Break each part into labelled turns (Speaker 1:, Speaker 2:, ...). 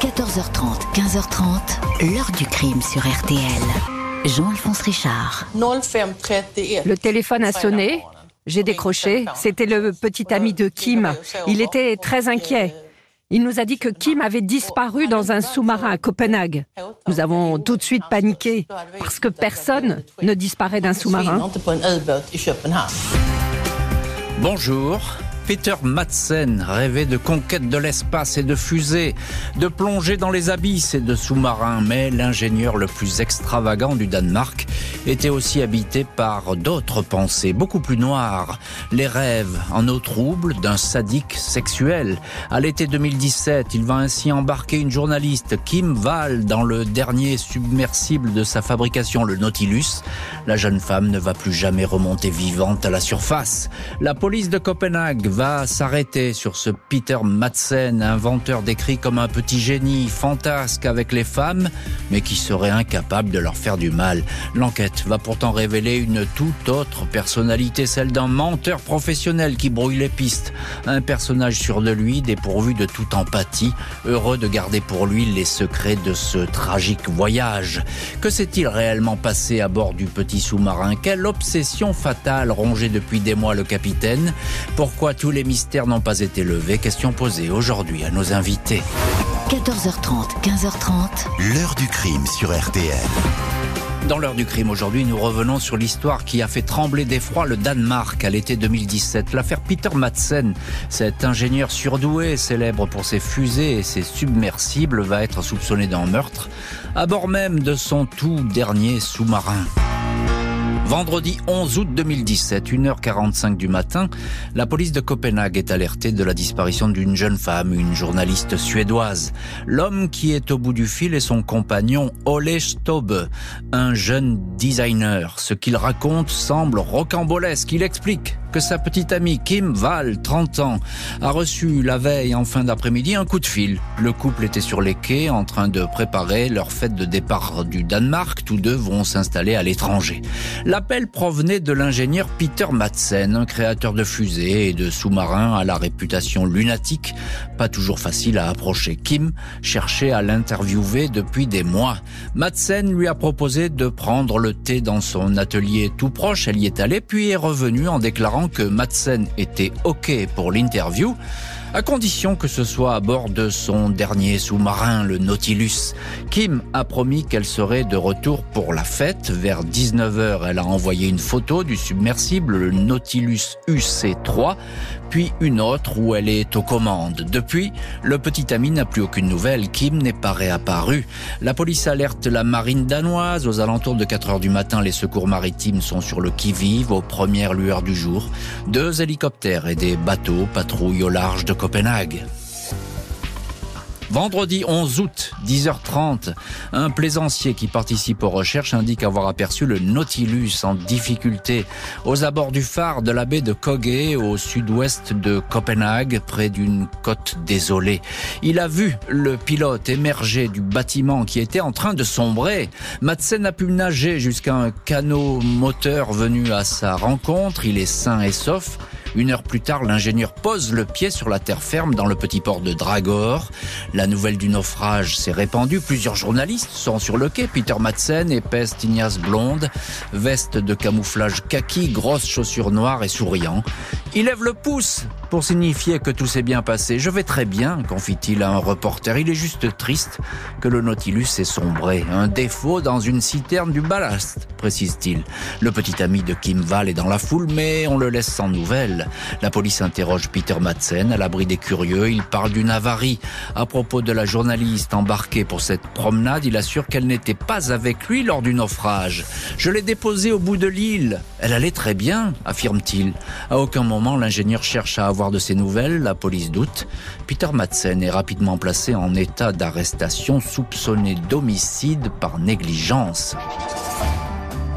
Speaker 1: 14h30, 15h30, l'heure du crime sur RTL. Jean-Alphonse Richard.
Speaker 2: Le téléphone a sonné. J'ai décroché. C'était le petit ami de Kim. Il était très inquiet. Il nous a dit que Kim avait disparu dans un sous-marin à Copenhague. Nous avons tout de suite paniqué parce que personne ne disparaît d'un sous-marin.
Speaker 3: Bonjour. Peter Madsen rêvait de conquête de l'espace et de fusées, de plonger dans les abysses et de sous-marins, mais l'ingénieur le plus extravagant du Danemark était aussi habité par d'autres pensées, beaucoup plus noires, les rêves en eau trouble d'un sadique sexuel. À l'été 2017, il va ainsi embarquer une journaliste, Kim Wall, dans le dernier submersible de sa fabrication, le Nautilus. La jeune femme ne va plus jamais remonter vivante à la surface. La police de Copenhague va s'arrêter sur ce Peter Madsen, inventeur décrit comme un petit génie fantasque avec les femmes, mais qui serait incapable de leur faire du mal. L'enquête va pourtant révéler une toute autre personnalité, celle d'un menteur professionnel qui brouille les pistes. Un personnage sûr de lui, dépourvu de toute empathie, heureux de garder pour lui les secrets de ce tragique voyage. Que s'est-il réellement passé à bord du petit sous-marin? Quelle obsession fatale rongeait depuis des mois le capitaine? Pourquoi tous les mystères n'ont pas été levés Question posée aujourd'hui à nos invités.
Speaker 1: 14h30, 15h30.
Speaker 4: L'heure du crime sur RTL.
Speaker 3: Dans l'heure du crime aujourd'hui, nous revenons sur l'histoire qui a fait trembler d'effroi le Danemark à l'été 2017. L'affaire Peter Madsen, cet ingénieur surdoué, célèbre pour ses fusées et ses submersibles, va être soupçonné d'un meurtre à bord même de son tout dernier sous-marin. Vendredi 11 août 2017, 1h45 du matin, la police de Copenhague est alertée de la disparition d'une jeune femme, une journaliste suédoise. L'homme qui est au bout du fil est son compagnon Ole Stobe, un jeune designer. Ce qu'il raconte semble rocambolesque. Il explique que sa petite amie Kim Val, 30 ans, a reçu la veille en fin d'après-midi un coup de fil. Le couple était sur les quais en train de préparer leur fête de départ du Danemark. Tous deux vont s'installer à l'étranger. L'appel provenait de l'ingénieur Peter Madsen, un créateur de fusées et de sous-marins à la réputation lunatique, pas toujours facile à approcher. Kim cherchait à l'interviewer depuis des mois. Madsen lui a proposé de prendre le thé dans son atelier tout proche. Elle y est allée, puis est revenue en déclarant que Madsen était OK pour l'interview, à condition que ce soit à bord de son dernier sous-marin, le Nautilus. Kim a promis qu'elle serait de retour pour la fête. Vers 19h, elle a envoyé une photo du submersible, le Nautilus UC3, puis une autre où elle est aux commandes. Depuis, le petit ami n'a plus aucune nouvelle. Kim n'est pas réapparu. La police alerte la marine danoise. Aux alentours de 4 heures du matin, les secours maritimes sont sur le qui-vive aux premières lueurs du jour. Deux hélicoptères et des bateaux patrouillent au large de Copenhague. Vendredi 11 août, 10h30, un plaisancier qui participe aux recherches indique avoir aperçu le Nautilus en difficulté aux abords du phare de la baie de Kogge au sud-ouest de Copenhague, près d'une côte désolée. Il a vu le pilote émerger du bâtiment qui était en train de sombrer. Madsen a pu nager jusqu'à un canot moteur venu à sa rencontre. Il est sain et sauf. Une heure plus tard, l'ingénieur pose le pied sur la terre ferme dans le petit port de Dragor. La nouvelle du naufrage s'est répandue. Plusieurs journalistes sont sur le quai. Peter Madsen, épaisse tignasse blonde, veste de camouflage kaki, grosses chaussures noires et souriant. Il lève le pouce pour signifier que tout s'est bien passé. Je vais très bien, confie-t-il à un reporter. Il est juste triste que le Nautilus ait sombré. Un défaut dans une citerne du ballast, précise-t-il. Le petit ami de Kim Val est dans la foule, mais on le laisse sans nouvelles. La police interroge Peter Madsen à l'abri des curieux. Il parle d'une avarie. À propos de la journaliste embarquée pour cette promenade, il assure qu'elle n'était pas avec lui lors du naufrage. Je l'ai déposée au bout de l'île. Elle allait très bien, affirme-t-il. À aucun moment, l'ingénieur cherche à avoir de ses nouvelles. La police doute. Peter Madsen est rapidement placé en état d'arrestation, soupçonné d'homicide par négligence.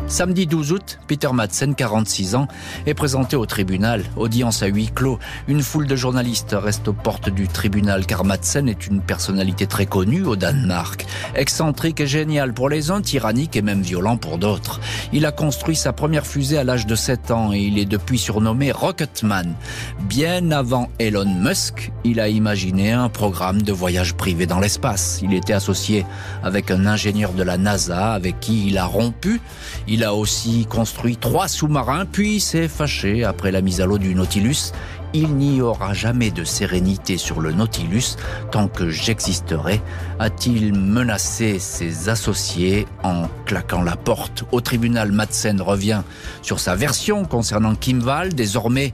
Speaker 3: Samedi 12 août, Peter Madsen, 46 ans, est présenté au tribunal. Audience à huis clos. Une foule de journalistes reste aux portes du tribunal car Madsen est une personnalité très connue au Danemark. Excentrique et génial pour les uns, tyrannique et même violent pour d'autres. Il a construit sa première fusée à l'âge de 7 ans et il est depuis surnommé Rocketman. Bien avant Elon Musk, il a imaginé un programme de voyage privé dans l'espace. Il était associé avec un ingénieur de la NASA avec qui il a rompu. A aussi construit trois sous-marins, puis s'est fâché après la mise à l'eau du Nautilus. Il n'y aura jamais de sérénité sur le Nautilus tant que j'existerai, a-t-il menacé ses associés en claquant la porte. Au tribunal, Madsen revient sur sa version concernant Kim Wall. Désormais,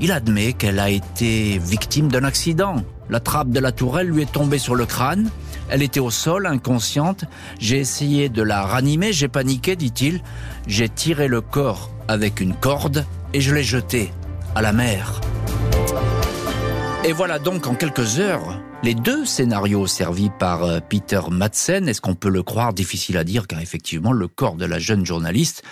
Speaker 3: il admet qu'elle a été victime d'un accident. La trappe de la tourelle lui est tombée sur le crâne. Elle était au sol, inconsciente. J'ai essayé de la ranimer, j'ai paniqué, dit-il. J'ai tiré le corps avec une corde et je l'ai jeté à la mer. Et voilà donc en quelques heures les deux scénarios servis par euh, Peter Madsen. Est-ce qu'on peut le croire Difficile à dire car effectivement le corps de la jeune journaliste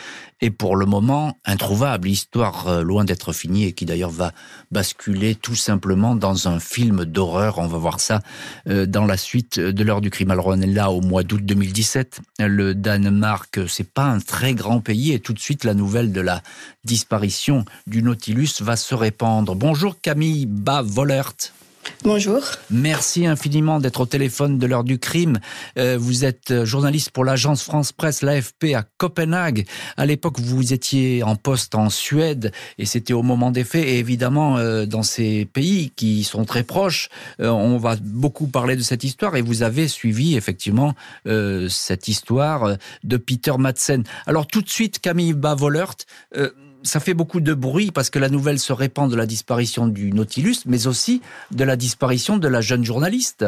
Speaker 3: est pour le moment introuvable. Histoire euh, loin d'être finie et qui d'ailleurs va basculer tout simplement dans un film d'horreur. On va voir ça euh, dans la suite de l'heure du crime. Alors on au mois d'août 2017. Le Danemark, c'est pas un très grand pays et tout de suite la nouvelle de la disparition du Nautilus va se répandre. Bonjour Camille Bavolert.
Speaker 4: Bonjour.
Speaker 3: Merci infiniment d'être au téléphone de l'heure du crime. Euh, vous êtes journaliste pour l'agence France Presse, l'AFP à Copenhague. À l'époque, vous étiez en poste en Suède et c'était au moment des faits. Et évidemment, euh, dans ces pays qui sont très proches, euh, on va beaucoup parler de cette histoire et vous avez suivi effectivement cette histoire de Peter Madsen. Alors tout de suite, Camille Bavolert, ça fait beaucoup de bruit parce que la nouvelle se répand de la disparition du Nautilus, mais aussi de la disparition de la jeune journaliste.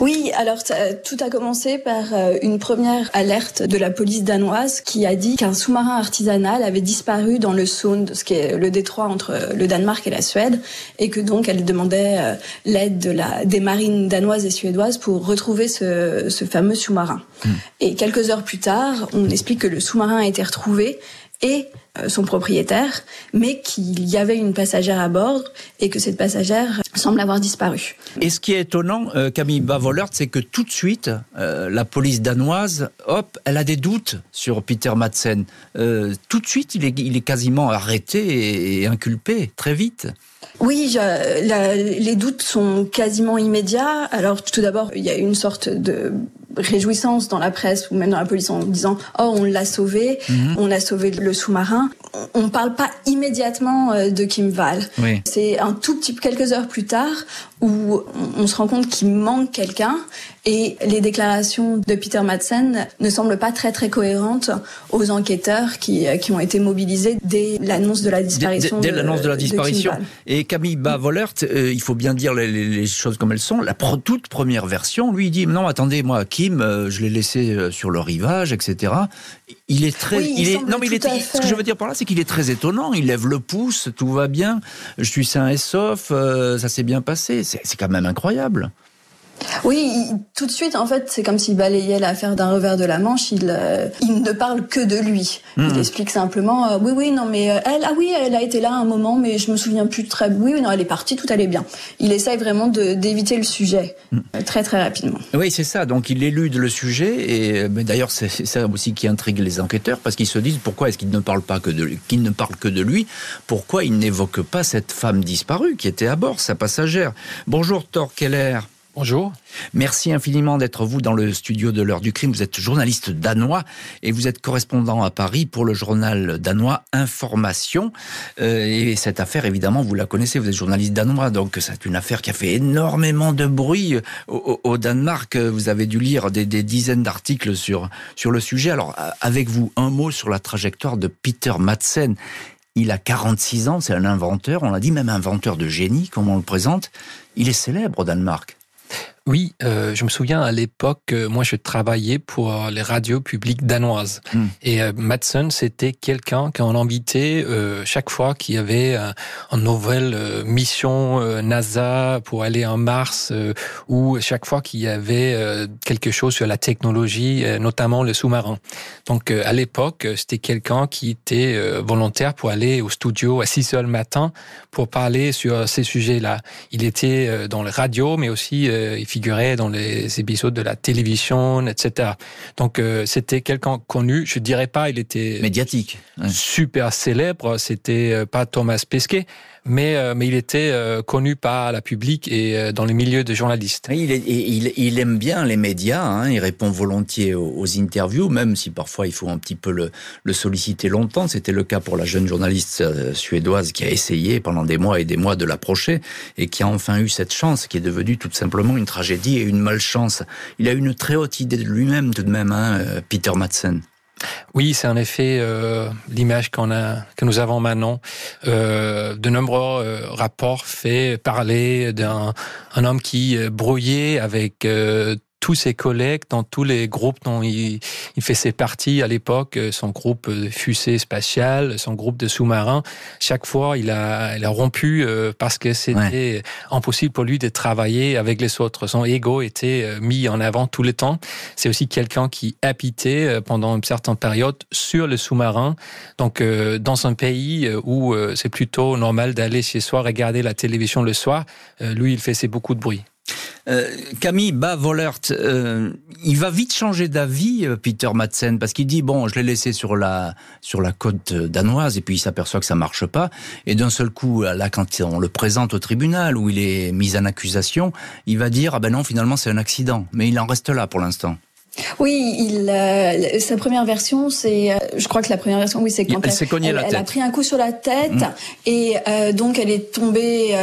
Speaker 4: Oui, alors tout a commencé par euh, une première alerte de la police danoise qui a dit qu'un sous-marin artisanal avait disparu dans le Sound, ce qui est le détroit entre le Danemark et la Suède, et que donc elle demandait euh, l'aide de la, des marines danoises et suédoises pour retrouver ce, fameux sous-marin. Hmm. Et quelques heures plus tard, on explique que le sous-marin a été retrouvé et euh, son propriétaire, mais qu'il y avait une passagère à bord et que cette passagère semble avoir disparu.
Speaker 3: Et ce qui est étonnant, euh, Camille Bavolert, c'est que tout de suite, euh, la police danoise, hop, elle a des doutes sur Peter Madsen. tout de suite, il est, il est quasiment arrêté et, inculpé, très vite.
Speaker 4: Oui, les doutes sont quasiment immédiats. Alors tout d'abord, il y a une sorte de réjouissance dans la presse ou même dans la police en disant oh on l'a sauvé, mhm. on a sauvé le sous-marin. On ne parle pas immédiatement euh, de Kim Val. C'est un tout petit quelques heures plus tard où on se rend compte qu'il manque quelqu'un et les déclarations de Peter Madsen ne semblent pas très très cohérentes aux enquêteurs qui, euh, qui ont été mobilisés dès l'annonce de la disparition.
Speaker 3: Dès, l'annonce de la disparition. et Camille Bavolert, euh, il faut bien dire les, choses comme elles sont. La toute première version, lui, il dit non, attendez, moi, Kim, euh, je l'ai laissé sur le rivage, etc. Il est très, il, est, non, mais il est, ce que je veux dire par là, c'est qu'il est très étonnant. Il lève le pouce, tout va bien. Je suis sain et sauf, ça s'est bien passé. C'est quand même incroyable.
Speaker 4: Oui, tout de suite, en fait, c'est comme s'il balayait l'affaire d'un revers de la manche. Il, euh, il ne parle que de lui. Il hmm. explique simplement, euh, oui, oui, non, mais euh, elle, ah oui, elle a été là un moment, mais je me souviens plus très. Oui, oui, non, elle est partie, tout allait bien. Il essaye vraiment d'éviter le sujet hmm. très très rapidement.
Speaker 3: Oui, c'est ça. Donc il élude le sujet, et mais d'ailleurs c'est ça aussi qui intrigue les enquêteurs parce qu'ils se disent pourquoi est-ce qu'il ne parle pas que de qu'il ne parle que de lui, pourquoi il n'évoque pas cette femme disparue qui était à bord, sa passagère? Bonjour Thor Keller.
Speaker 5: Bonjour.
Speaker 3: Merci infiniment d'être vous dans le studio de l'heure du crime. Vous êtes journaliste danois et vous êtes correspondant à Paris pour le journal danois Information. Euh, et cette affaire, évidemment, vous la connaissez, vous êtes journaliste danois, donc c'est une affaire qui a fait énormément de bruit au, Danemark. Vous avez dû lire des, dizaines d'articles sur, sur le sujet. Alors, avec vous, un mot sur la trajectoire de Peter Madsen. Il a 46 ans, c'est un inventeur, on l'a dit même inventeur de génie, comme on le présente. Il est célèbre au Danemark.
Speaker 5: Oui, euh, je me souviens à l'époque, euh, moi je travaillais pour les radios publiques danoises. Hmm. Et euh, Madsen, c'était quelqu'un qu'on invitait euh, chaque fois qu'il y avait une nouvelle mission NASA pour aller en Mars ou chaque fois qu'il y avait quelque chose sur la technologie, notamment le sous-marin. Donc à l'époque, c'était quelqu'un qui était volontaire pour aller au studio à 6 heures le matin pour parler sur ces sujets-là. Il était dans les radios, mais aussi il figurait dans les épisodes de la télévision, etc. Donc euh, c'était quelqu'un connu. Je dirais pas, il était
Speaker 3: médiatique,
Speaker 5: super célèbre. C'était euh, pas Thomas Pesquet, mais, euh, mais il était euh, connu par la public et euh, dans les milieux de journalistes.
Speaker 3: Il, il, il aime bien les médias, hein, il répond volontiers aux, interviews, même si parfois il faut un petit peu le, le solliciter longtemps. C'était le cas pour la jeune journaliste suédoise qui a essayé pendant des mois et des mois de l'approcher et qui a enfin eu cette chance qui est devenue tout simplement une tragédie et une malchance. Il a une très haute idée de lui-même tout de même, hein, Peter Madsen.
Speaker 5: Oui, c'est en effet euh, l'image qu'on a, que nous avons maintenant. Euh, de nombreux euh, rapports fait parler d'un un homme qui brouillait avec tous ses collègues dans tous les groupes dont il, il faisait partie à l'époque, euh, son groupe de fusée spatiale, son groupe de sous-marins. Chaque fois, il a, il a rompu euh, parce que c'était impossible pour lui de travailler avec les autres. Son ego était euh, mis en avant tout le temps. C'est aussi quelqu'un qui habitait pendant une certaine période sur le sous-marin. Donc, dans un pays où c'est plutôt normal d'aller chez soi regarder la télévision le soir, lui, il faisait beaucoup de bruit.
Speaker 3: Euh, Camille Bavolert, euh, il va vite changer d'avis, euh, Peter Madsen, parce qu'il dit bon, je l'ai laissé sur la sur la côte danoise, et puis il s'aperçoit que ça marche pas, et d'un seul coup, là, quand on le présente au tribunal où il est mis en accusation, il va dire ah ben non, finalement c'est un accident, mais il en reste là pour l'instant.
Speaker 4: Oui, il, euh, sa première version, c'est, euh, je crois que la première version, oui, c'est quand
Speaker 3: elle, elle,
Speaker 4: elle, a pris un coup sur la tête mm. et euh, donc elle est tombée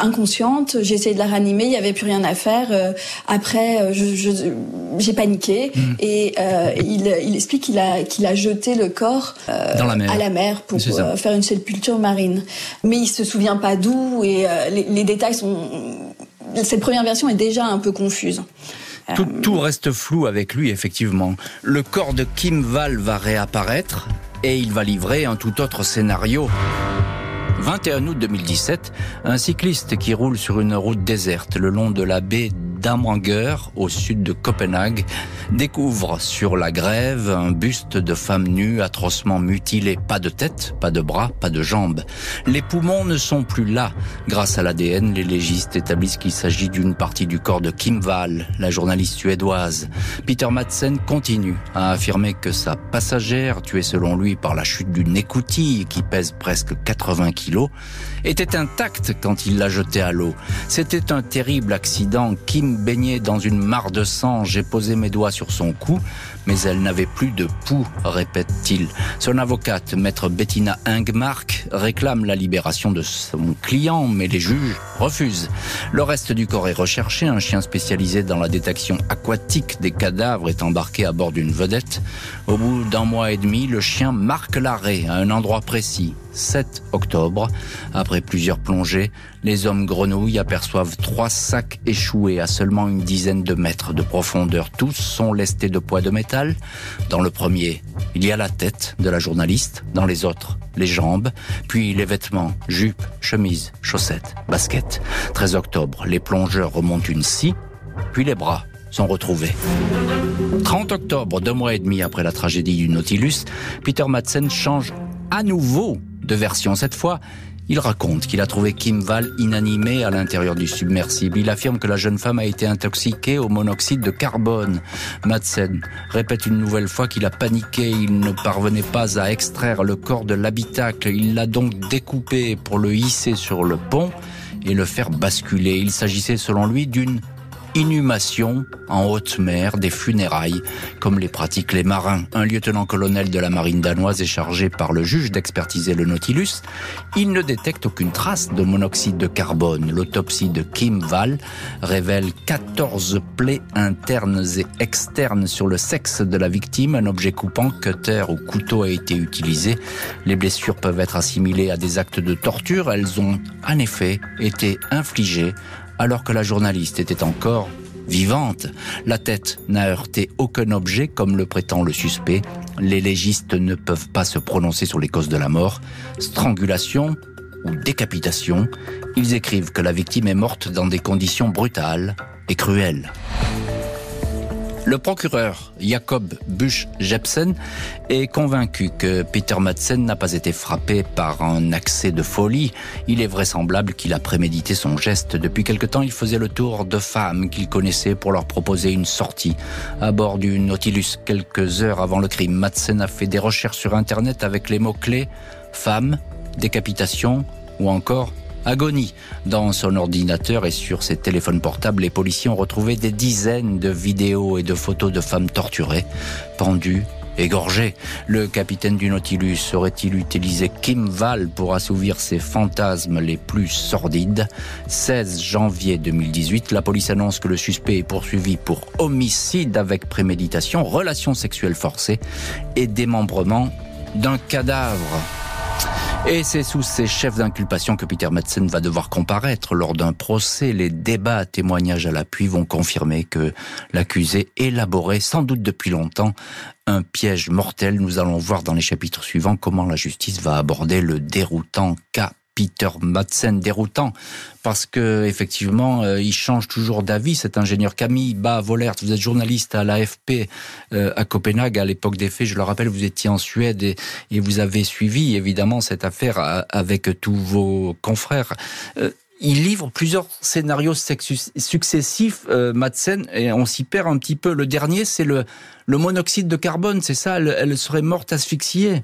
Speaker 4: inconsciente. J'ai essayé de la ranimer, il y avait plus rien à faire. après, je, j'ai paniqué mm. et il, il, explique qu'il a qu'il a jeté le corps
Speaker 3: Dans la mer.
Speaker 4: à la mer pour faire une sépulture marine. Mais il se souvient pas d'où et les, les détails sont. Cette première version est déjà un peu confuse.
Speaker 3: Tout, reste flou avec lui, effectivement. Le corps de Kim Val va réapparaître et il va livrer un tout autre scénario. 21 août 2017, un cycliste qui roule sur une route déserte le long de la baie d'Amanger, au sud de Copenhague, découvre sur la grève un buste de femme nue atrocement mutilée. Pas de tête, pas de bras, pas de jambes. Les poumons ne sont plus là. Grâce à l'ADN, les légistes établissent qu'il s'agit d'une partie du corps de Kim Wall, la journaliste suédoise. Peter Madsen continue à affirmer que sa passagère, tuée selon lui par la chute d'une écoutille qui pèse presque 80 kilos, était intacte quand il l'a jetée à l'eau. C'était un terrible accident. Kim baignait dans une mare de sang. J'ai posé mes doigts sur son cou, mais elle n'avait plus de pouls, répète-t-il. Son avocate, maître Bettina Ingmark, réclame la libération de son client, mais les juges refusent. Le reste du corps est recherché. Un chien spécialisé dans la détection aquatique des cadavres est embarqué à bord d'une vedette. Au bout d'un mois et demi, le chien marque l'arrêt à un endroit précis. 7 octobre. Après plusieurs plongées, les hommes grenouilles aperçoivent trois sacs échoués à seulement une dizaine de mètres de profondeur. Tous sont lestés de poids de métal. Dans le premier, il y a la tête de la journaliste. Dans les autres, les jambes, puis les vêtements, jupes, chemises, chaussettes, baskets. 13 octobre, les plongeurs remontent une scie, puis les bras sont retrouvés. 30 octobre, deux mois et demi après la tragédie du Nautilus, Peter Madsen change à nouveau de version. Cette fois, il raconte qu'il a trouvé Kim Val inanimée à l'intérieur du submersible. Il affirme que la jeune femme a été intoxiquée au monoxyde de carbone. Madsen répète une nouvelle fois qu'il a paniqué. Il ne parvenait pas à extraire le corps de l'habitacle. Il l'a donc découpé pour le hisser sur le pont et le faire basculer. Il s'agissait selon lui d'une inhumation en haute mer, des funérailles, comme les pratiquent les marins. Un lieutenant-colonel de la marine danoise est chargé par le juge d'expertiser le Nautilus. Il ne détecte aucune trace de monoxyde de carbone. L'autopsie de Kim Val révèle 14 plaies internes et externes sur le sexe de la victime. Un objet coupant, cutter ou couteau a été utilisé. Les blessures peuvent être assimilées à des actes de torture. Elles ont en effet été infligées alors que la journaliste était encore vivante. La tête n'a heurté aucun objet comme le prétend le suspect. Les légistes ne peuvent pas se prononcer sur les causes de la mort. Strangulation ou décapitation. Ils écrivent que la victime est morte dans des conditions brutales et cruelles. Le procureur Jacob Busch Jepsen est convaincu que Peter Madsen n'a pas été frappé par un accès de folie. Il est vraisemblable qu'il a prémédité son geste. Depuis quelque temps, il faisait le tour de femmes qu'il connaissait pour leur proposer une sortie. À bord du Nautilus, quelques heures avant le crime, Madsen a fait des recherches sur Internet avec les mots-clés femme, décapitation ou encore agonie. Dans son ordinateur et sur ses téléphones portables, les policiers ont retrouvé des dizaines de vidéos et de photos de femmes torturées, pendues, égorgées. Le capitaine du Nautilus aurait-il utilisé Kim Val pour assouvir ses fantasmes les plus sordides? 16 janvier 2018, la police annonce que le suspect est poursuivi pour homicide avec préméditation, relations sexuelles forcées et démembrement d'un cadavre. Et c'est sous ces chefs d'inculpation que Peter Madsen va devoir comparaître lors d'un procès. Les débats, témoignages à l'appui vont confirmer que l'accusé élaborait, sans doute depuis longtemps, un piège mortel. Nous allons voir dans les chapitres suivants comment la justice va aborder le déroutant cas Peter Madsen déroutant. Parce que effectivement euh, il change toujours d'avis cet ingénieur Camille Ba Volert vous êtes journaliste à l'AFP euh, à Copenhague à l'époque des faits. Je le rappelle vous étiez en Suède et, vous avez suivi évidemment cette affaire euh, avec tous vos confrères. Il livre plusieurs scénarios successifs, Madsen, et on s'y perd un petit peu. Le dernier, c'est le, monoxyde de carbone, c'est ça elle serait morte asphyxiée.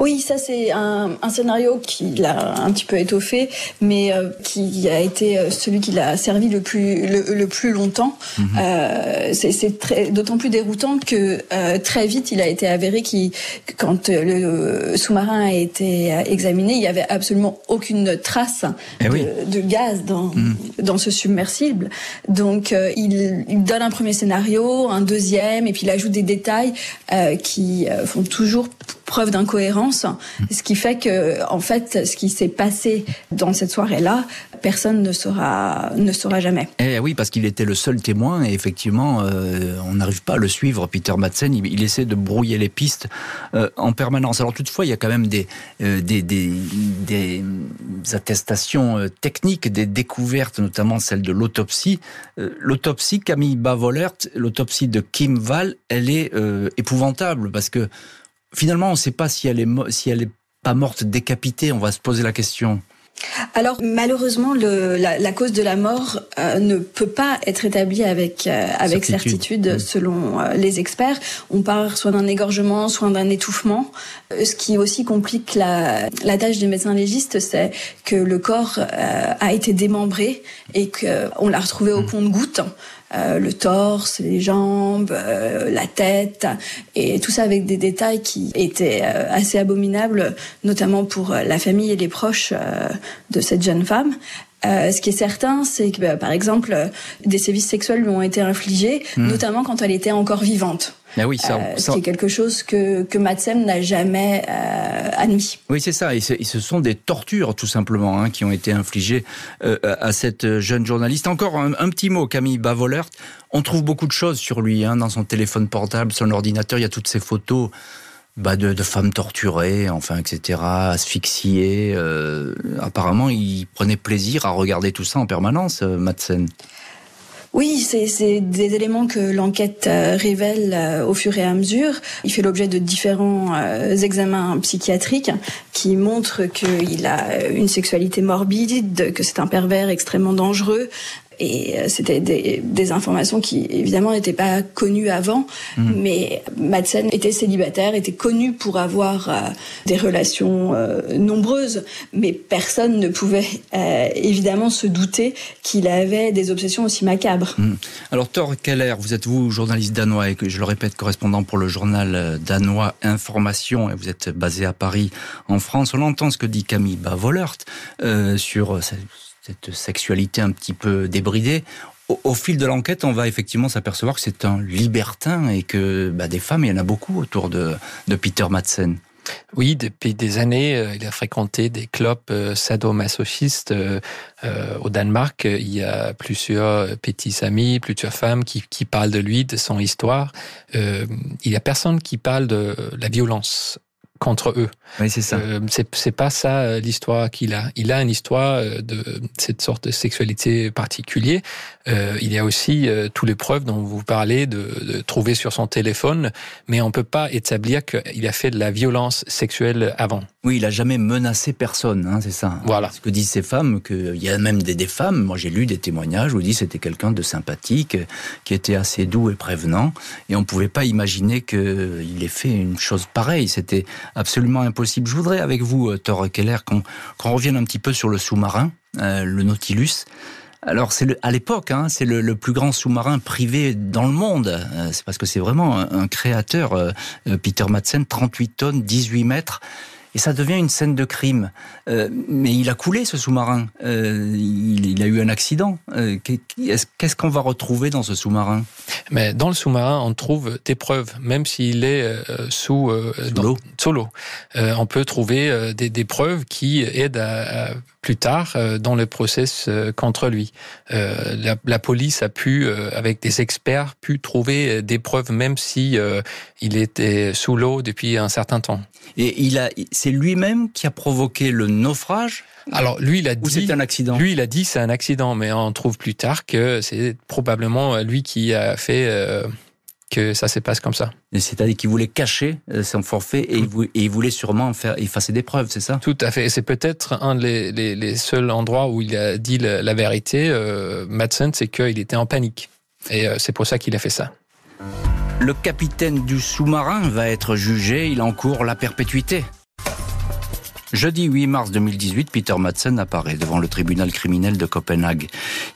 Speaker 4: Oui, ça c'est un, un, scénario qui l'a un petit peu étoffé, mais euh, qui a été euh, celui qui l'a servi le plus le, le plus longtemps. Mhm. Euh, c'est d'autant plus déroutant que euh, très vite il a été avéré qu'il quand le sous-marin a été examiné, il y avait absolument aucune trace eh de, de, gaz dans mhm. dans ce submersible. Donc euh, il, il, donne un premier scénario, un deuxième, et puis il ajoute des détails qui font toujours preuve d'incohérence, ce qui fait que, en fait, ce qui s'est passé dans cette soirée-là, personne ne saura, ne saura jamais.
Speaker 3: Eh oui, parce qu'il était le seul témoin et effectivement, euh, on n'arrive pas à le suivre. Peter Madsen, il, essaie de brouiller les pistes euh, en permanence. Alors toutefois, il y a quand même des, euh, des, des, des, attestations techniques, des découvertes, notamment celle de l'autopsie. l'autopsie, Camille Bavolert, l'autopsie de Kim Val, elle est épouvantable parce que finalement, on ne sait pas si elle est si elle est pas morte décapitée. On va se poser la question.
Speaker 4: Alors malheureusement, le, la, la, cause de la mort euh, ne peut pas être établie avec euh, avec certitude, selon euh, les experts. On parle soit d'un égorgement, soit d'un étouffement. Ce qui aussi complique la, la tâche des médecins légistes, c'est que le corps a été démembré et qu'on l'a retrouvé au compte-gouttes. Euh, le torse, les jambes, euh, la tête, et tout ça avec des détails qui étaient euh, assez abominables, notamment pour la famille et les proches de cette jeune femme. Euh, ce qui est certain, c'est que, bah, par exemple, des sévices sexuels lui ont été infligés, mmh. notamment quand elle était encore vivante.
Speaker 3: Ah oui, ça,
Speaker 4: euh, ce qui est quelque chose que, que Madsen n'a jamais euh, admis.
Speaker 3: Oui, c'est ça. Et, ce sont des tortures, tout simplement, hein, qui ont été infligées euh, à cette jeune journaliste. Encore un, petit mot, Camille Bavolert. On trouve beaucoup de choses sur lui, hein, dans son téléphone portable, son ordinateur. Il y a toutes ces photos bah, de, de, femmes torturées, enfin, etc., asphyxiées. Apparemment, il prenait plaisir à regarder tout ça en permanence, Madsen.
Speaker 4: Oui, c'est des éléments que l'enquête euh, révèle euh, au fur et à mesure. Il fait l'objet de différents euh, examens psychiatriques qui montrent qu'il a une sexualité morbide, que c'est un pervers extrêmement dangereux, et euh, c'était des, des, informations qui évidemment n'étaient pas connues avant, mmh. mais Madsen était célibataire, était connu pour avoir euh, des relations euh, nombreuses, mais personne ne pouvait euh, évidemment se douter qu'il avait des obsessions aussi macabres. Mmh.
Speaker 3: Alors Thor Keller, vous êtes vous journaliste danois et que je le répète correspondant pour le journal danois Information et vous êtes basé à Paris en France. On entend ce que dit Camille Bavolert sur cette sexualité un petit peu débridée. Au, fil de l'enquête, on va effectivement s'apercevoir que c'est un libertin et que bah, des femmes, il y en a beaucoup autour de, Peter Madsen.
Speaker 5: Oui, depuis des années, euh, il a fréquenté des clubs euh, sadomasochistes euh, au Danemark. Il y a plusieurs petits amis, plusieurs femmes qui, parlent de lui, de son histoire. il y a personne qui parle de la violence contre eux.
Speaker 3: Oui, c'est ça.
Speaker 5: Euh, c'est pas ça euh, l'histoire qu'il a. Il a une histoire euh, de cette sorte de sexualité particulière. Il y a aussi toutes les preuves dont vous parlez de, de, trouver sur son téléphone, mais on peut pas établir qu'il a fait de la violence sexuelle avant.
Speaker 3: Oui, il a jamais menacé personne, hein, c'est ça.
Speaker 5: Voilà.
Speaker 3: Ce que disent ces femmes, qu'il y a même des, des femmes. Moi, j'ai lu des témoignages où dit c'était quelqu'un de sympathique, qui était assez doux et prévenant, et on pouvait pas imaginer qu'il ait fait une chose pareille. C'était absolument impossible. Je voudrais avec vous, euh, Thor Keller, qu'on qu revienne un petit peu sur le sous-marin, euh, le Nautilus. Alors c'est à l'époque, hein, c'est le, plus grand sous-marin privé dans le monde. Euh, c'est parce que c'est vraiment un, créateur, Peter Madsen, 38 tonnes, 18 mètres et ça devient une scène de crime. Euh, mais il a coulé ce sous-marin. Euh, il, il, a eu un accident. Euh, Qu'est-ce qu'on va retrouver dans ce sous-marin?
Speaker 5: Mais dans le sous-marin, on trouve des preuves, même s'il est sous,
Speaker 3: sous
Speaker 5: l'eau. On peut trouver des, des, preuves qui aident à, à plus tard euh, dans le process euh, contre lui. Euh, la, la, police a pu, avec des experts, pu trouver des preuves, même si il était sous l'eau depuis un certain temps.
Speaker 3: Et il a, c'est lui-même qui a provoqué le naufrage?
Speaker 5: Alors lui, il a dit,
Speaker 3: c'est un accident?
Speaker 5: Lui, il a dit c'est un accident, mais on trouve plus tard que c'est probablement lui qui a fait que ça se passe comme ça.
Speaker 3: C'est-à-dire qu'il voulait cacher euh, son forfait et, il voulait sûrement faire effacer des preuves, c'est ça?
Speaker 5: Tout à fait. C'est peut-être un des les, les, seuls endroits où il a dit la, la vérité, euh, Madsen, c'est qu'il était en panique. Et euh, c'est pour ça qu'il a fait ça.
Speaker 3: Le capitaine du sous-marin va être jugé, il encourt la perpétuité. Jeudi 8 mars 2018, Peter Madsen apparaît devant le tribunal criminel de Copenhague.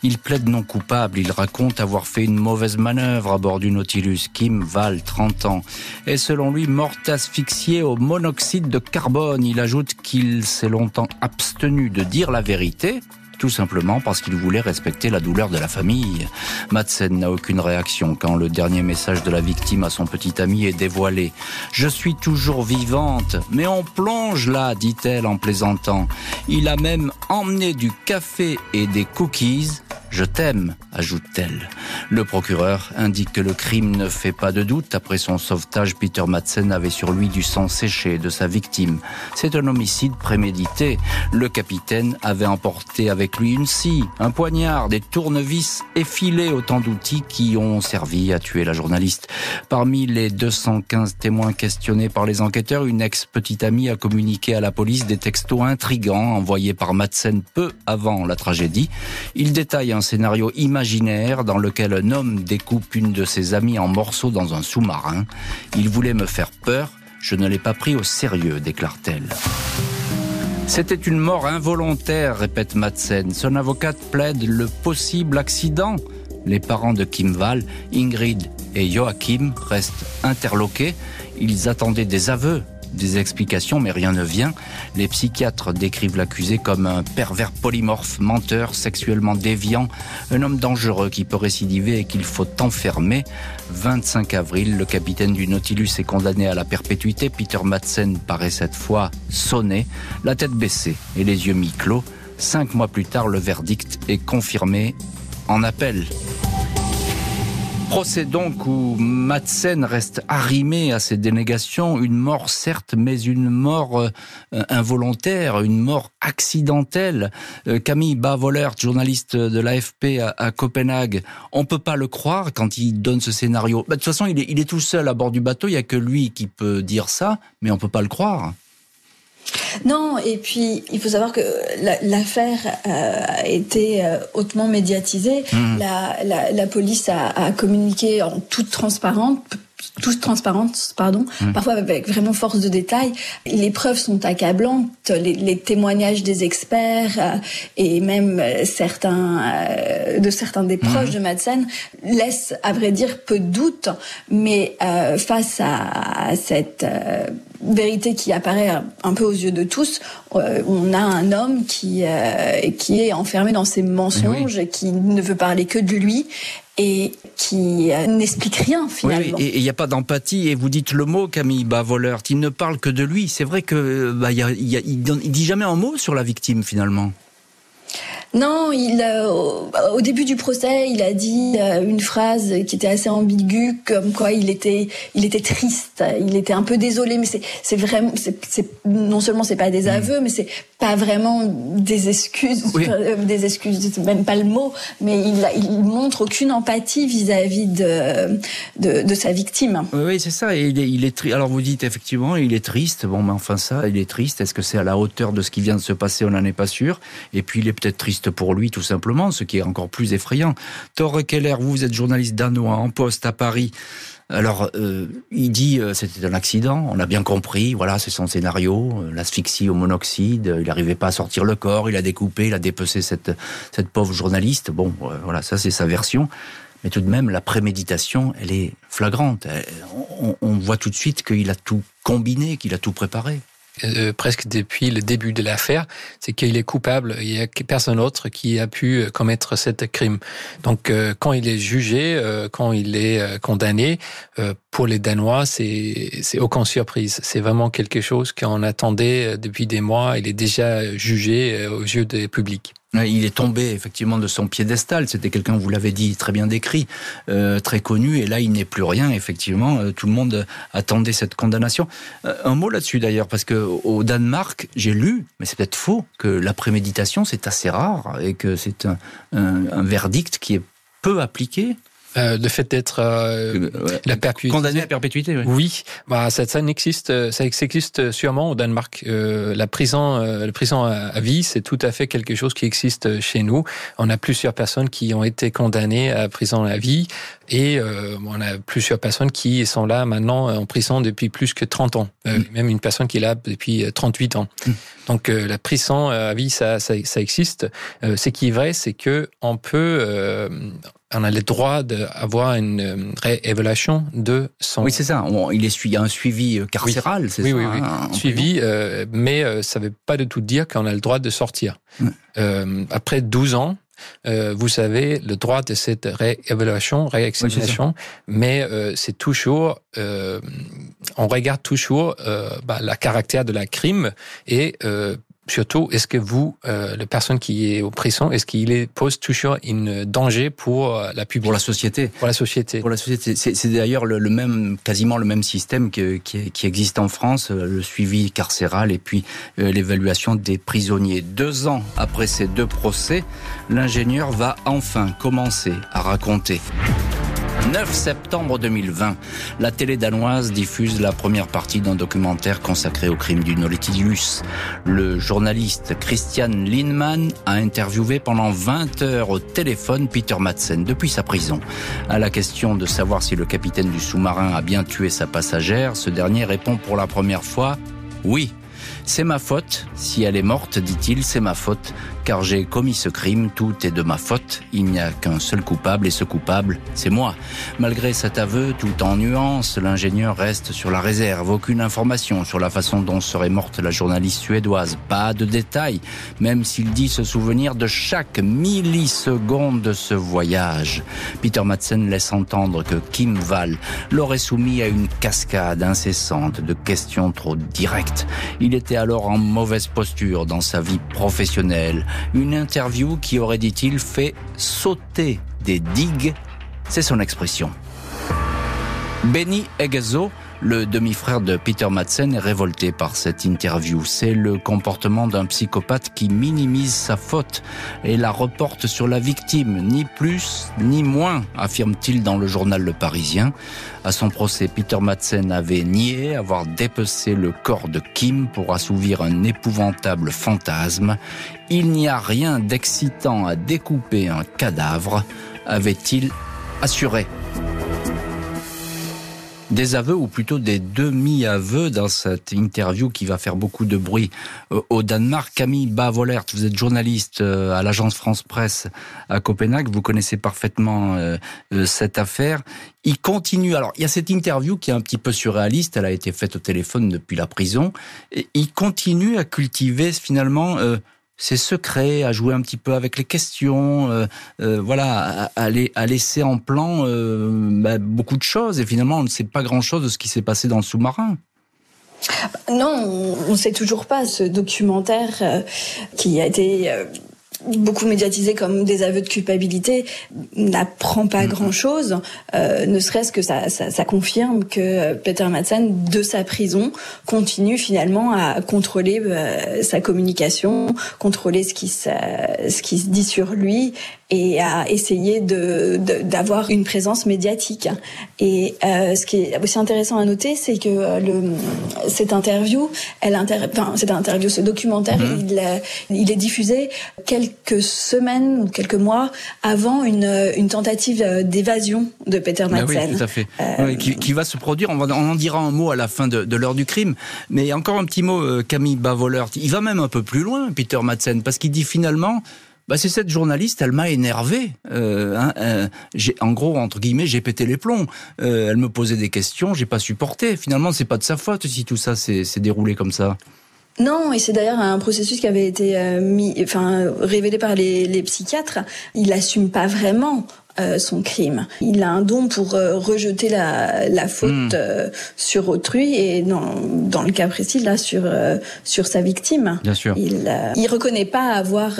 Speaker 3: Il plaide non coupable, il raconte avoir fait une mauvaise manœuvre à bord du Nautilus. Kim Val, 30 ans, est selon lui morte asphyxiée au monoxyde de carbone. Il ajoute qu'il s'est longtemps abstenu de dire la vérité, tout simplement parce qu'il voulait respecter la douleur de la famille. Madsen n'a aucune réaction quand le dernier message de la victime à son petit ami est dévoilé. Je suis toujours vivante, mais on plonge là, dit-elle en plaisantant. Il a même emmené du café et des cookies. Je t'aime, ajoute-t-elle. Le procureur indique que le crime ne fait pas de doute. Après son sauvetage, Peter Madsen avait sur lui du sang séché de sa victime. C'est un homicide prémédité. Le capitaine avait emporté avec lui une scie, un poignard, des tournevis effilés, autant d'outils qui ont servi à tuer la journaliste. Parmi les 215 témoins questionnés par les enquêteurs, une ex-petite amie a communiqué à la police des textos intrigants envoyés par Madsen peu avant la tragédie. Il détaille un scénario imaginaire dans lequel un homme découpe une de ses amies en morceaux dans un sous-marin. Il voulait me faire peur, je ne l'ai pas pris au sérieux, déclare-t-elle. C'était une mort involontaire, répète Madsen. Son avocate plaide le possible accident. Les parents de Kim Val, Ingrid et Joachim, restent interloqués. Ils attendaient des aveux des explications, mais rien ne vient. Les psychiatres décrivent l'accusé comme un pervers polymorphe, menteur, sexuellement déviant, un homme dangereux qui peut récidiver et qu'il faut enfermer. 25 avril, le capitaine du Nautilus est condamné à la perpétuité. Peter Madsen paraît cette fois sonné, la tête baissée et les yeux mi-clos. Cinq mois plus tard, le verdict est confirmé en appel. Procès donc où Madsen reste arrimé à ses dénégations, une mort certes, mais une mort euh, involontaire, une mort accidentelle. Euh, Camille Bavolert, journaliste de l'AFP à, Copenhague, on peut pas le croire quand il donne ce scénario. Bah, de toute façon, il est, tout seul à bord du bateau, il y a que lui qui peut dire ça, mais on peut pas le croire.
Speaker 4: Non, et puis il faut savoir que l'affaire a été euh, hautement médiatisée. Mmh. La, la, la, police a, a, communiqué en toute transparence, toute transparence, pardon, mmh. parfois avec vraiment force de détail. Les preuves sont accablantes, les, les témoignages des experts euh, et même certains euh, de certains des proches mmh. de Madsen laissent, à vrai dire, peu de doute. Mais euh, face à, à cette euh, vérité qui apparaît un peu aux yeux de tous, euh, on a un homme qui qui est enfermé dans ses mensonges, oui. qui ne veut parler que de lui et qui euh, n'explique rien finalement.
Speaker 3: Oui, et il n'y a pas d'empathie. Et vous dites le mot Camille Bavoleur, il ne parle que de lui. C'est vrai que bah, il, il dit jamais un mot sur la victime finalement.
Speaker 4: Non, il au, début du procès, il a dit euh, une phrase qui était assez ambiguë, comme quoi il était, il était triste, il était un peu désolé, mais c'est, vraiment, c'est, non seulement c'est pas des mm. aveux, mais c'est pas vraiment des excuses, euh, des excuses, même pas le mot, mais il, il montre aucune empathie vis-à-vis de, de, de, sa victime.
Speaker 3: Oui, c'est ça. Et il est, il est. Alors vous dites effectivement, il est triste. Bon, mais enfin ça, il est triste. Est-ce que c'est à la hauteur de ce qui vient de se passer On n'en est pas sûr. Et puis il est peut-être triste pour lui tout simplement, ce qui est encore plus effrayant. Thor Keller, vous, êtes journaliste danois en poste à Paris. Alors, euh, il dit euh, c'était un accident, on a bien compris, voilà, c'est son scénario, euh, l'asphyxie au monoxyde, il n'arrivait pas à sortir le corps, il a découpé, il a dépecé cette, cette pauvre journaliste. Bon, voilà, ça c'est sa version. Mais tout de même, la préméditation, elle est flagrante. on voit tout de suite qu'il a tout combiné, qu'il a tout préparé.
Speaker 5: Euh, presque depuis le début de l'affaire, c'est qu'il est coupable. Il n'y a personne autre qui a pu euh, commettre cet crime. Donc, euh, quand il est jugé, quand il est condamné, pour les Danois, c'est c'est aucune surprise. C'est vraiment quelque chose qu'on attendait depuis des mois. Il est déjà jugé aux yeux des publics.
Speaker 3: Il est tombé effectivement de son piédestal. C'était quelqu'un, vous l'avez dit, très bien décrit, euh, très connu. Et là, il n'est plus rien. Effectivement, euh, tout le monde attendait cette condamnation. Euh, un mot là-dessus d'ailleurs, parce que au Danemark, j'ai lu, mais c'est peut-être faux, que la préméditation c'est assez rare et que c'est un, un verdict qui est peu appliqué.
Speaker 5: Euh, le fait d'être euh, la perpétuité.
Speaker 3: Condamné à perpétuité,
Speaker 5: oui. Oui, bah, ça, ça existe, ça existe sûrement au Danemark. Euh, la prison, euh, la prison à, vie, c'est tout à fait quelque chose qui existe chez nous. On a plusieurs personnes qui ont été condamnées à prison à vie et euh, on a plusieurs personnes qui sont là maintenant en prison depuis plus que 30 ans. Mm. Même une personne qui est là depuis 38 ans. Mm. Donc la prison à vie, ça, ça, ça existe. ce qui est vrai, c'est que on peut on a le droit d'avoir une euh, réévaluation de son.
Speaker 3: Oui, c'est ça. il, est, y a un suivi euh, carcéral, c'est
Speaker 5: ça. Oui, oui, oui. Hein, suivi, euh, mais ça ne veut pas de tout dire qu'on a le droit de sortir. après 12 ans, vous avez le droit de cette réévaluation, réexamination, mais c'est toujours, on regarde toujours bah, la caractère de la crime et surtout, est-ce que vous, euh, la personne qui est au prison, est-ce qu'il pose toujours un danger pour euh, la public?
Speaker 3: Pour la société.
Speaker 5: Pour la société.
Speaker 3: Pour la société. C'est d'ailleurs le, même, quasiment le même système que, qui, qui, existe en France, euh, le suivi carcéral et puis euh, l'évaluation des prisonniers. Deux ans après ces deux procès, l'ingénieur va enfin commencer à raconter. 9 septembre 2020, la télé danoise diffuse la première partie d'un documentaire consacré au crime du Nautilus. Le journaliste Christian Lindman a interviewé pendant 20 heures au téléphone Peter Madsen depuis sa prison. À la question de savoir si le capitaine du sous-marin a bien tué sa passagère, ce dernier répond pour la première fois oui. C'est ma faute. Si elle est morte, dit-il, c'est ma faute car j'ai commis ce crime, tout est de ma faute, il n'y a qu'un seul coupable et ce coupable, c'est moi. Malgré cet aveu, tout en nuance, l'ingénieur reste sur la réserve, aucune information sur la façon dont serait morte la journaliste suédoise, pas de détails, même s'il dit se souvenir de chaque milliseconde de ce voyage. Peter Madsen laisse entendre que Kim Wall l'aurait soumis à une cascade incessante de questions trop directes. Il était alors en mauvaise posture dans sa vie professionnelle. Une interview qui aurait, dit-il, fait sauter des digues. C'est son expression. Benny Egezo le demi-frère de Peter Madsen est révolté par cette interview. C'est le comportement d'un psychopathe qui minimise sa faute et la reporte sur la victime, ni plus ni moins, affirme-t-il dans le journal Le Parisien. À son procès, Peter Madsen avait nié avoir dépecé le corps de Kim pour assouvir un épouvantable fantasme. Il n'y a rien d'excitant à découper un cadavre, avait-il assuré des aveux ou plutôt des demi-aveux dans cette interview qui va faire beaucoup de bruit euh, au Danemark. Camille Bavolert, vous êtes journaliste euh, à l'agence France Presse à Copenhague, vous connaissez parfaitement euh, cette affaire. Il continue, alors il y a cette interview qui est un petit peu surréaliste, elle a été faite au téléphone depuis la prison, il continue à cultiver finalement ses secrets, à jouer un petit peu avec les questions, euh, euh, voilà, à, à, laisser en plan euh, bah, beaucoup de choses. Et finalement, on ne sait pas grand-chose de ce qui s'est passé dans le sous-marin.
Speaker 4: Non, on ne sait toujours pas. Ce documentaire qui a été beaucoup médiatisé comme des aveux de culpabilité n'apprend pas mm-hmm. grand-chose, euh, ne serait-ce que ça, ça, ça, confirme que Peter Madsen, de sa prison, continue finalement à contrôler euh, sa communication, contrôler ce qui, ce qui se dit sur lui et à essayer de d'avoir une présence médiatique. Et euh, ce qui est aussi intéressant à noter, c'est que euh, le cette interview, elle inter... enfin cette interview, ce documentaire, mm-hmm. il, euh, il est diffusé quelques semaines ou quelques mois avant une une tentative d'évasion de Peter ben Madsen.
Speaker 3: oui, tout à fait. Euh... qui, qui, va se produire. On, va, on en dira un mot à la fin de, de l'heure du crime, mais encore un petit mot, Camille Bavoleur. Il va même un peu plus loin, Peter Madsen, parce qu'il dit finalement bah, c'est cette journaliste, elle m'a énervé. Euh, hein, euh, en gros, entre guillemets, j'ai pété les plombs. Euh, elle me posait des questions, j'ai pas supporté. Finalement, c'est pas de sa faute si tout ça s'est déroulé comme ça.
Speaker 4: Non, et c'est d'ailleurs un processus qui avait été mis, enfin révélé par les, les psychiatres. Il assume pas vraiment. Euh, son crime. Il a un don pour euh, rejeter la, la faute hmm. euh, sur autrui et dans, dans le cas précis là sur sur sa victime.
Speaker 3: Bien sûr.
Speaker 4: Il il reconnaît pas avoir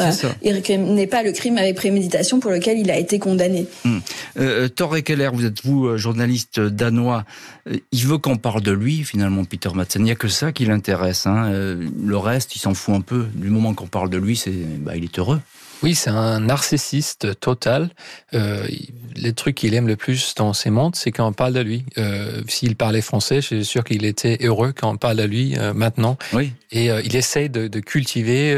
Speaker 4: il reconnaît pas le crime avec préméditation pour lequel il a été condamné.
Speaker 3: Hmm. Torre Keller, vous êtes vous journaliste danois. Il veut qu'on parle de lui finalement, Peter Madsen. Il n'y a que ça qui l'intéresse. Hein. Le reste, il s'en fout un peu. Du moment qu'on parle de lui, c'est bah, il est heureux.
Speaker 5: Oui, c'est un narcissiste total. Euh, les trucs qu'il aime le plus dans ses mondes, c'est quand on parle de lui. Euh, S'il parlait français, je suis sûr qu'il était heureux quand on parle de lui euh, maintenant.
Speaker 3: Oui.
Speaker 5: Et euh, il essaie de, de cultiver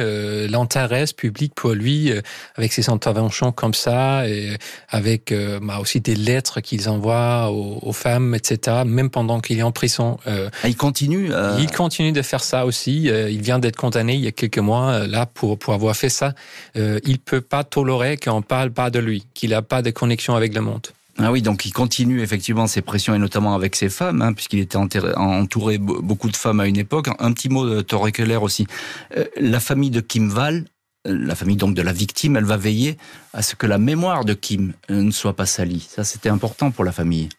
Speaker 5: l'intérêt public pour lui avec ses interventions comme ça et avec bah, aussi des lettres qu'il envoie aux, aux, femmes, etc. Même pendant qu'il est en prison.
Speaker 3: Ah, il continue.
Speaker 5: Il continue de faire ça aussi. il vient d'être condamné il y a quelques mois là pour pour avoir fait ça. Il peut pas tolérer qu'on parle pas de lui, qu'il a pas de connexion avec le monde.
Speaker 3: Ah oui, donc il continue effectivement ses pressions et notamment avec ses femmes, hein, puisqu'il était entouré beaucoup de femmes à une époque. Un petit mot de Torre Keller aussi. Euh, la famille de Kim Val, euh, la famille donc de la victime, elle va veiller à ce que la mémoire de Kim euh, ne soit pas salie. Ça, c'était important pour la famille.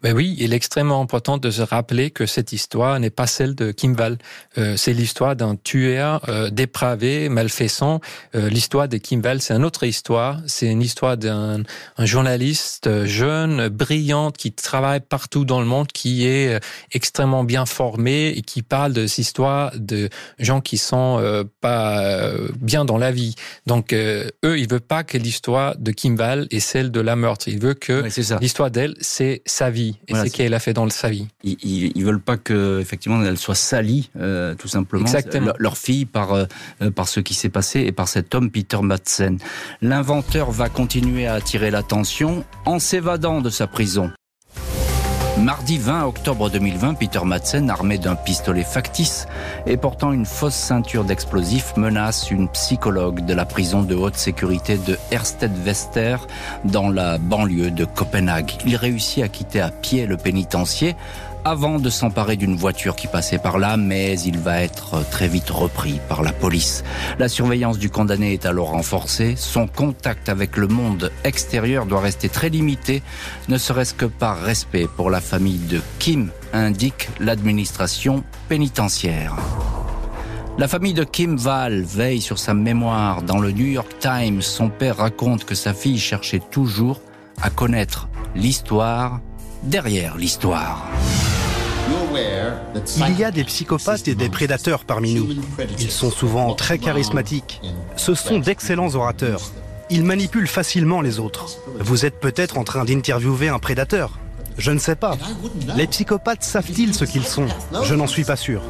Speaker 5: Ben oui, il est extrêmement important de se rappeler que cette histoire n'est pas celle de Kimval. Euh, c'est l'histoire d'un tueur euh, dépravé, malfaisant. Euh, l'histoire de Kimval, c'est une autre histoire. C'est une histoire d'un journaliste jeune, brillante, qui travaille partout dans le monde, qui est extrêmement bien formé et qui parle de cette histoire de gens qui sont pas bien dans la vie. Donc eux, ils veulent pas que l'histoire de Kimval est celle de la meurtre. Ils veulent que l'histoire d'elle, c'est sa vie et c'est ce qu'elle a fait dans sa vie.
Speaker 3: Ils, ils, veulent pas que effectivement elle soit salie, euh, tout simplement.
Speaker 5: Exactement.
Speaker 3: Leur, fille par euh, par ce qui s'est passé et par cet homme Peter Madsen. L'inventeur va continuer à attirer l'attention en s'évadant de sa prison. Mardi 20 octobre 2020, Peter Madsen, armé d'un pistolet factice et portant une fausse ceinture d'explosifs, menace une psychologue de la prison de haute sécurité de Hersted-Wester dans la banlieue de Copenhague. Il réussit à quitter à pied le pénitencier avant de s'emparer d'une voiture qui passait par là, mais il va être très vite repris par la police. La surveillance du condamné est alors renforcée, son contact avec le monde extérieur doit rester très limité, ne serait-ce que par respect pour la famille de Kim, indique l'administration pénitentiaire. La famille de Kim Val veille sur sa mémoire. Dans le New York Times, son père raconte que sa fille cherchait toujours à connaître l'histoire derrière l'histoire.
Speaker 6: Il y a des psychopathes et des prédateurs parmi nous. Ils sont souvent très charismatiques. Ce sont d'excellents orateurs. Ils manipulent facilement les autres. Vous êtes peut-être en train d'interviewer un prédateur. Je ne sais pas. Les psychopathes savent-ils ce qu'ils sont? Je n'en suis pas sûr.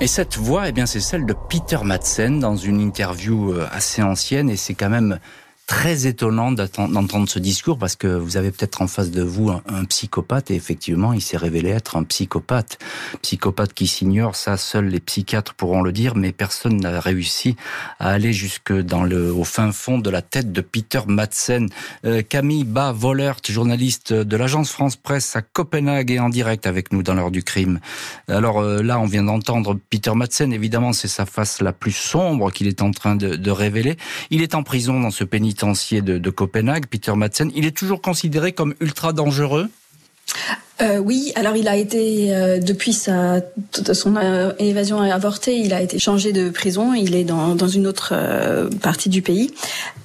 Speaker 3: Et cette voix, eh bien, c'est celle de Peter Madsen dans une interview euh, assez ancienne et c'est quand même très étonnant d'entendre ce discours parce que vous avez peut-être en face de vous un, psychopathe et effectivement, il s'est révélé être un psychopathe. Psychopathe qui s'ignore, ça, seuls les psychiatres pourront le dire, mais personne n'a réussi à aller jusque dans le, au fin fond de la tête de Peter Madsen. Euh, Camille Bas-Volert, journaliste de l'agence France Presse à Copenhague et en direct avec nous dans l'heure du crime. Alors euh, là, on vient d'entendre Peter Madsen, évidemment, c'est sa face la plus sombre qu'il est en train de, de révéler. Il est en prison dans ce pénitentiaire de, Copenhague, Peter Madsen, il est toujours considéré comme ultra dangereux
Speaker 4: euh, oui, alors il a été euh, depuis sa son euh, évasion avortée, il a été changé de prison. Il est dans, dans une autre partie du pays.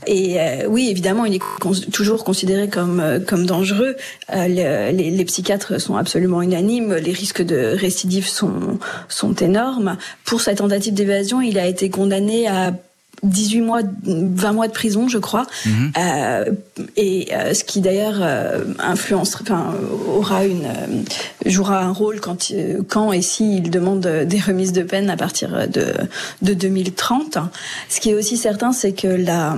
Speaker 4: Et oui, évidemment, il est toujours considéré comme comme dangereux. Les, les, psychiatres sont absolument unanimes. Les risques de récidive sont sont énormes. Pour sa tentative d'évasion, il a été condamné à 18 mois, 20 mois de prison, je crois, mhm. euh, et euh, ce qui d'ailleurs euh, influence, enfin, aura une, euh, jouera un rôle quand, quand et si il demande des remises de peine à partir de, de 2030. Ce qui est aussi certain, c'est que la,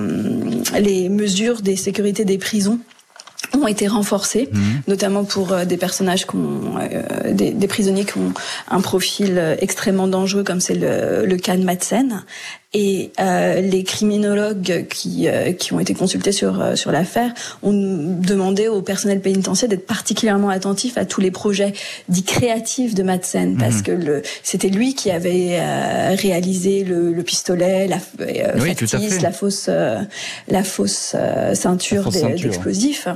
Speaker 4: les mesures des sécurités des prisons ont été renforcés, mhm. notamment pour euh, des personnages qui ont, euh, des, des, prisonniers qui ont un profil euh, extrêmement dangereux, comme c'est le, le, cas de Madsen. Et euh, les criminologues qui, qui ont été consultés sur, sur l'affaire ont demandé au personnel pénitentiaire d'être particulièrement attentif à tous les projets dits créatifs de Madsen, mhm. parce que le, c'était lui qui avait réalisé le, le, pistolet, la, oui, la fausse, la fausse ceinture d'explosifs.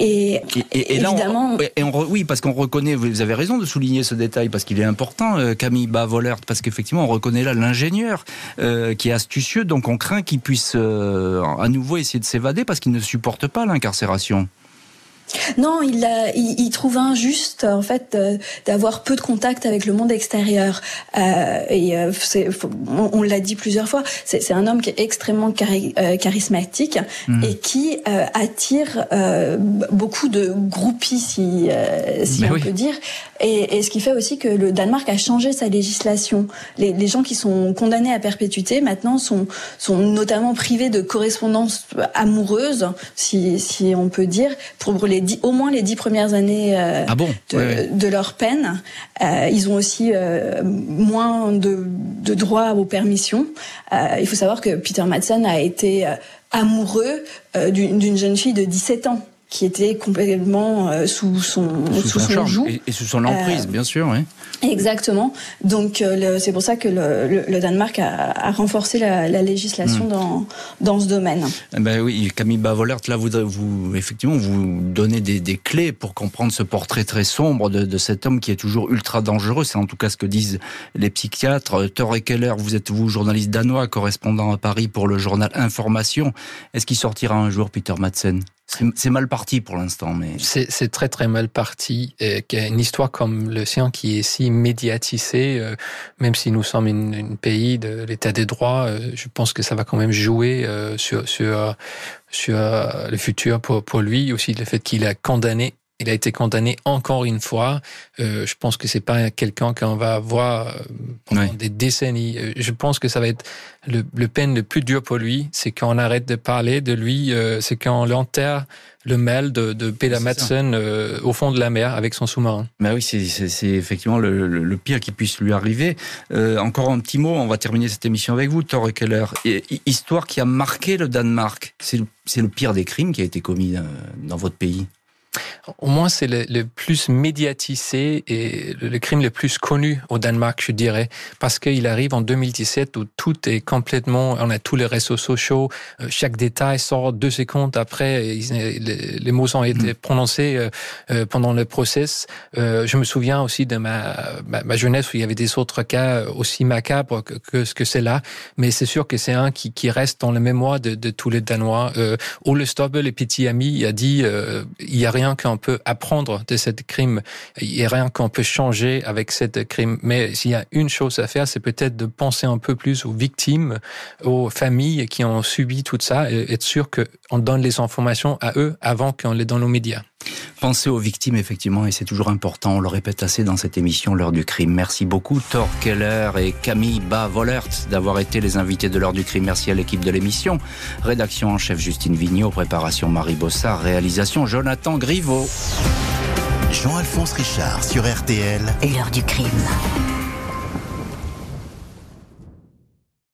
Speaker 3: Et, évidemment, et on, oui, parce qu'on reconnaît, vous avez raison de souligner ce détail parce qu'il est important, euh, Camille Bavolert, parce qu'effectivement, on reconnaît là l'ingénieur euh, qui est astucieux, donc on craint qu'il puisse euh, à nouveau essayer de s'évader parce qu'il ne supporte pas l'incarcération.
Speaker 4: Non, il, il, trouve injuste en fait d'avoir peu de contact avec le monde extérieur. Euh, et euh, on, l'a dit plusieurs fois, c'est un homme qui est extrêmement euh, charismatique mmh. et qui euh, attire beaucoup de groupies, si, si on peut dire. Et, et, ce qui fait aussi que le Danemark a changé sa législation. Les, les, gens qui sont condamnés à perpétuité maintenant sont, sont notamment privés de correspondance amoureuse, si, si on peut dire, pour les au moins les dix premières années euh,
Speaker 3: ah
Speaker 4: de, de, leur peine. Euh, ils ont aussi euh, moins de, de droits aux permissions. il faut savoir que Peter Madsen a été amoureux d'une jeune fille de 17 ans qui était complètement euh, sous son
Speaker 3: sous, son, joug et, sous son emprise, euh, bien sûr, oui.
Speaker 4: Exactement. Donc euh, c'est pour ça que le, le, Danemark a, a, renforcé la, la législation hmm. dans dans ce domaine.
Speaker 3: Eh ben oui, Camille Bavolert, là vous vous effectivement vous donnez des, des clés pour comprendre ce portrait très sombre de, de, cet homme qui est toujours ultra dangereux. C'est en tout cas ce que disent les psychiatres. Thor Keller, vous êtes vous journaliste danois, correspondant à Paris pour le journal Information. Est-ce qu'il sortira un jour, Peter Madsen? C'est mal parti pour l'instant, mais
Speaker 5: c'est très très mal parti. Et une histoire comme le sien qui est si médiatisée, euh, même si nous sommes un pays de l'état des droits, euh, je pense que ça va quand même jouer euh, sur sur sur le futur pour pour lui aussi le fait qu'il a condamné il a été condamné encore une fois. Euh, je pense que c'est pas quelqu'un qu'on va voir pendant des décennies. Je pense que ça va être le, le peine le plus dur pour lui, c'est qu'on arrête de parler de lui, euh, c'est qu'on l'enterre le mail de, de Peter Madsen euh, au fond de la mer avec son sous-marin.
Speaker 3: Mais oui, c'est effectivement le, le, pire qui puisse lui arriver. Euh, encore un petit mot, on va terminer cette émission avec vous, Thor Keller. Histoire qui a marqué le Danemark. C'est le, le pire des crimes qui a été commis dans votre pays.
Speaker 5: Au moins, c'est le, plus médiatisé et le, crime le plus connu au Danemark, je dirais, parce qu'il arrive en 2017 où tout est complètement, on a tous les réseaux sociaux, euh, chaque détail sort deux secondes après, les, mots ont été mm. prononcés euh, euh, pendant le process. Je me souviens aussi de ma, ma, jeunesse où il y avait des autres cas aussi macabres que, ce que c'est là, mais c'est sûr que c'est un qui, qui reste dans la mémoire de, de tous les Danois. Ole Stobbe, le petit ami, a dit, il y a rien qu'un peut apprendre de cette crime. Il n'y a rien qu'on peut changer avec cette crime. Mais s'il y a une chose à faire, c'est peut-être de penser un peu plus aux victimes, aux familles qui ont subi tout ça et être sûr qu'on donne les informations à eux avant qu'on les donne aux médias.
Speaker 3: Pensez aux victimes, effectivement, et c'est toujours important. On le répète assez dans cette émission, l'heure du crime. Merci beaucoup, Thor Keller et Camille Bas-Volert, d'avoir été les invités de l'heure du crime. Merci à l'équipe de l'émission. Rédaction en chef Justine Vignot, préparation Marie Bossard, réalisation Jonathan Griveau.
Speaker 1: Jean-Alphonse Richard sur RTL. L'heure du crime.